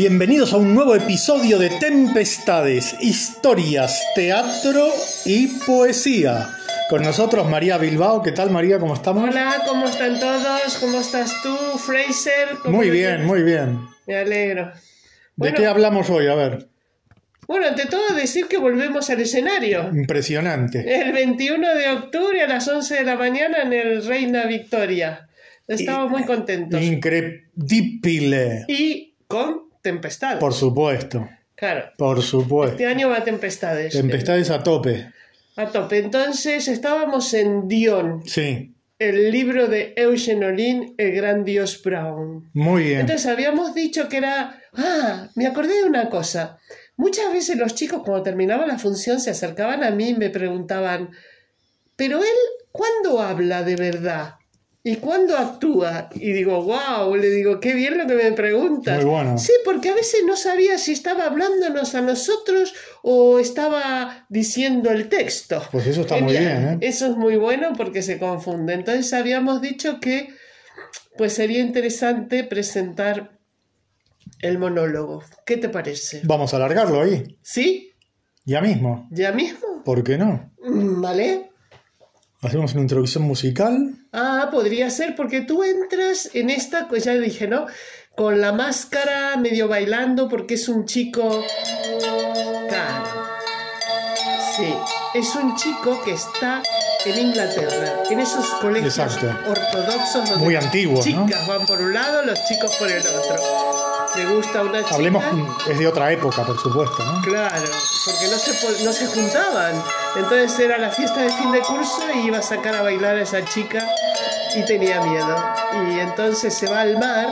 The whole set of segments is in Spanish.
bienvenidos a un nuevo episodio de Tempestades, historias, teatro y poesía. Con nosotros María Bilbao, ¿qué tal María? ¿Cómo estamos? Hola, ¿cómo están todos? ¿Cómo estás tú, Fraser? ¿Cómo Muy bien, muy bien. Me alegro. ¿De qué hablamos hoy? A ver, Bueno, ante todo decir que volvemos al escenario. impresionante. El 21 de octubre a las 11 de la mañana en el Reina Victoria. Estamos muy contentos. Incredibile. Y con tempestades. Por supuesto, Claro. por supuesto. Este año va a tempestades. Tempestades a tope. A tope. Entonces estábamos en Dion, Sí, el libro de Eugene Olin, El gran dios Brown. muy bien. Entonces habíamos dicho que era... Ah, me acordé de una cosa. Muchas veces los chicos cuando terminaba la función se acercaban a mí y me preguntaban, pero él, ¿cuándo habla de verdad? ¿Y cuándo actúa? Y digo, wow, le digo, qué bien lo que me preguntas. Muy bueno. Sí, porque a veces no sabía si estaba hablándonos a nosotros o estaba diciendo el texto. Pues eso está muy bien, ¿eh? Eso es muy bueno porque se confunde. Entonces habíamos dicho que pues sería interesante presentar el monólogo. ¿Qué te parece? Vamos a alargarlo ahí, ¿Sí? ya mismo. ¿Ya mismo? ¿Por qué no? Mm, ¿Vale? Hacemos una introducción musical. Ah, podría ser porque tú entras en esta, pues ya dije, ¿no? Con la máscara, medio bailando, porque es un chico... Claro. Sí, es un chico que está en Inglaterra, en esos colegios Exacto. ortodoxos donde Muy antiguos, ¿no? chicas van por un lado, los chicos por el otro. Le gusta una chica... Hablemos, es de otra época, por supuesto, ¿no? Claro, porque no se, no se juntaban. Entonces era la fiesta de fin de curso y iba a sacar a bailar a esa chica y tenía miedo. Y entonces se va al mar,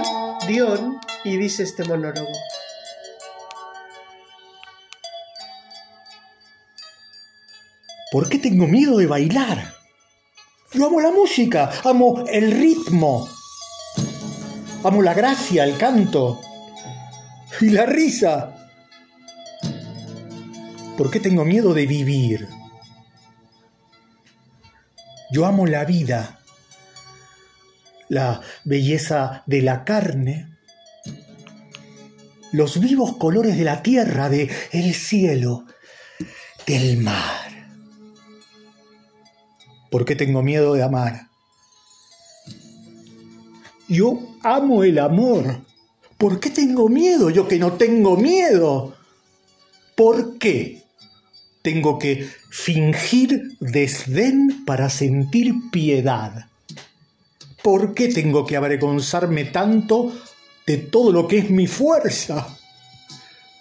Dion, y dice este monólogo. ¿Por qué tengo miedo de bailar? Yo amo la música, amo el ritmo, amo la gracia, el canto y la risa. ¿Por qué tengo miedo de vivir? Yo amo la vida, la belleza de la carne, los vivos colores de la tierra, de el cielo, del mar. ¿Por qué tengo miedo de amar? Yo amo el amor. ¿Por qué tengo miedo yo que no tengo miedo? ¿Por qué tengo que fingir desdén para sentir piedad? ¿Por qué tengo que avergonzarme tanto de todo lo que es mi fuerza?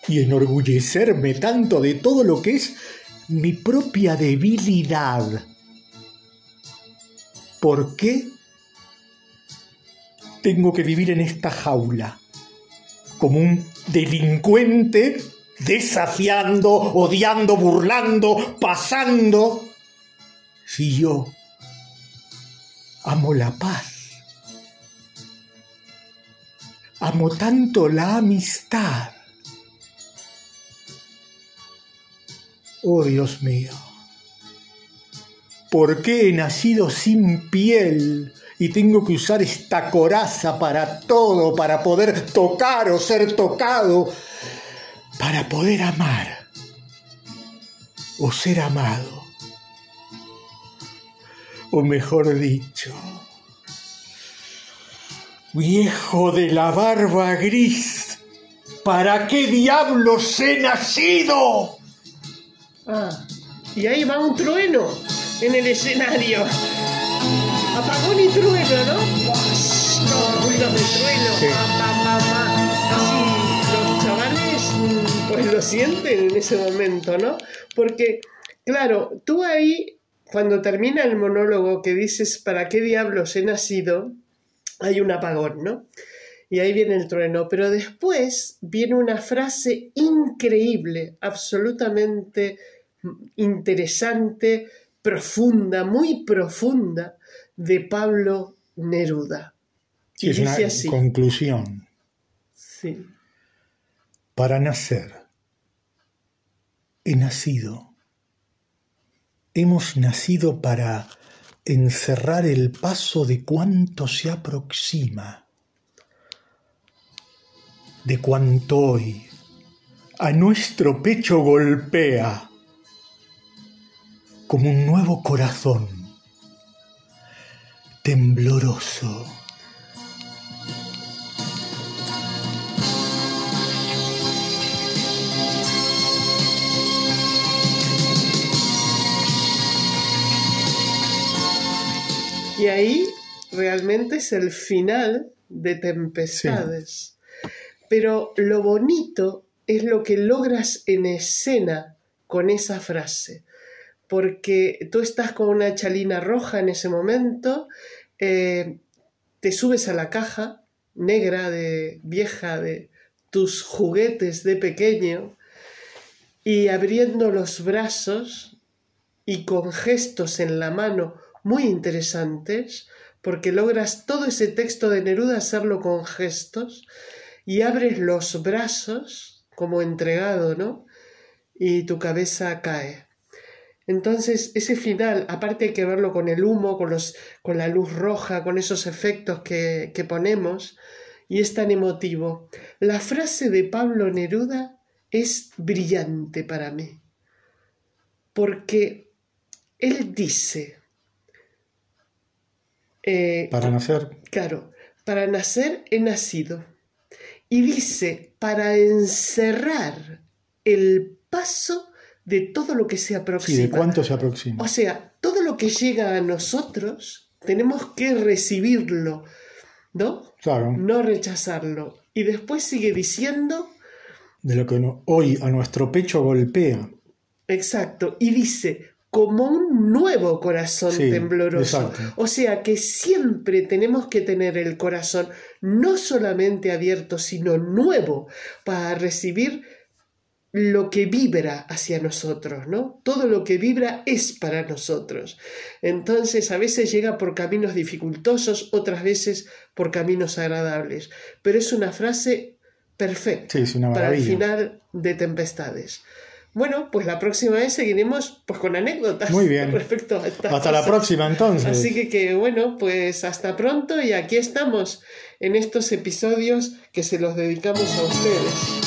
Y enorgullecerme tanto de todo lo que es mi propia debilidad. ¿Por qué tengo que vivir en esta jaula? Como un delincuente desafiando, odiando, burlando, pasando. Si yo amo la paz, amo tanto la amistad. Oh Dios mío. ¿Por qué he nacido sin piel y tengo que usar esta coraza para todo, para poder tocar o ser tocado, para poder amar o ser amado? O mejor dicho, viejo de la barba gris, ¿para qué diablos he nacido? Ah, y ahí va un trueno en el escenario. Apagón y trueno, ¿no? Ruidos de trueno. Sí. Así los chavales mm, pues lo sienten en ese momento, ¿no? Porque, claro, tú ahí, cuando termina el monólogo que dices, ¿para qué diablos he nacido? Hay un apagón, ¿no? Y ahí viene el trueno. Pero después viene una frase increíble, absolutamente interesante, profunda, muy profunda, de Pablo Neruda. Sí, Y es una dice así. conclusión. Sí. Para nacer, he nacido. Hemos nacido para encerrar el paso de cuanto se aproxima. de cuanto hoy a nuestro pecho golpea como un nuevo corazón tembloroso. Y ahí realmente es el final de Tempestades. Pero lo bonito es lo que logras en escena con esa frase. Porque tú estás con una chalina roja en ese momento, eh, te subes a la caja negra de vieja de tus juguetes de pequeño y abriendo los brazos y con gestos en la mano muy interesantes, porque logras todo ese texto de Neruda hacerlo con gestos y abres los brazos como entregado, ¿no? Y tu cabeza cae. Entonces, ese final, aparte hay que verlo con el humo, con, los, con la luz roja, con esos efectos que, que ponemos, y es tan emotivo. La frase de Pablo Neruda es brillante para mí, porque él dice, eh, para nacer. Claro, para nacer he nacido. Y dice, para encerrar el paso de todo lo que se aproxima. ¿Y de cuánto se aproxima? O sea, todo lo que llega a nosotros, tenemos que recibirlo, ¿no? Claro. No rechazarlo. Y después sigue diciendo... De lo que hoy a nuestro pecho golpea. Exacto. Y dice, como un nuevo corazón tembloroso. O sea que siempre tenemos que tener el corazón no solamente abierto, sino nuevo para recibir lo que vibra hacia nosotros, ¿no? Todo lo que vibra es para nosotros. Entonces, a veces llega por caminos dificultosos, otras veces por caminos agradables. Pero es una frase perfecta para el final de Tempestades. Bueno, pues la próxima vez seguiremos pues con anécdotas. Muy bien. Respecto hasta la próxima entonces. Así que, que bueno, pues hasta pronto y aquí estamos en estos episodios que se los dedicamos a ustedes.